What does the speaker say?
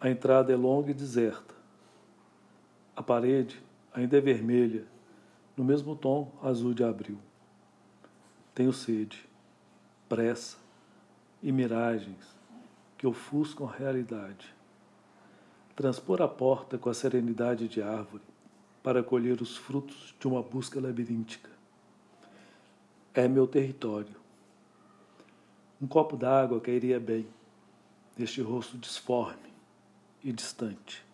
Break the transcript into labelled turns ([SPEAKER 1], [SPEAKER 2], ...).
[SPEAKER 1] A entrada é longa e deserta. A parede ainda é vermelha, no mesmo tom azul de abril. Tenho sede, pressa e miragens que ofuscam a realidade. Transpor a porta com a serenidade de árvore para colher os frutos de uma busca labiríntica. É meu território. Um copo d'água cairia bem neste rosto disforme e distante.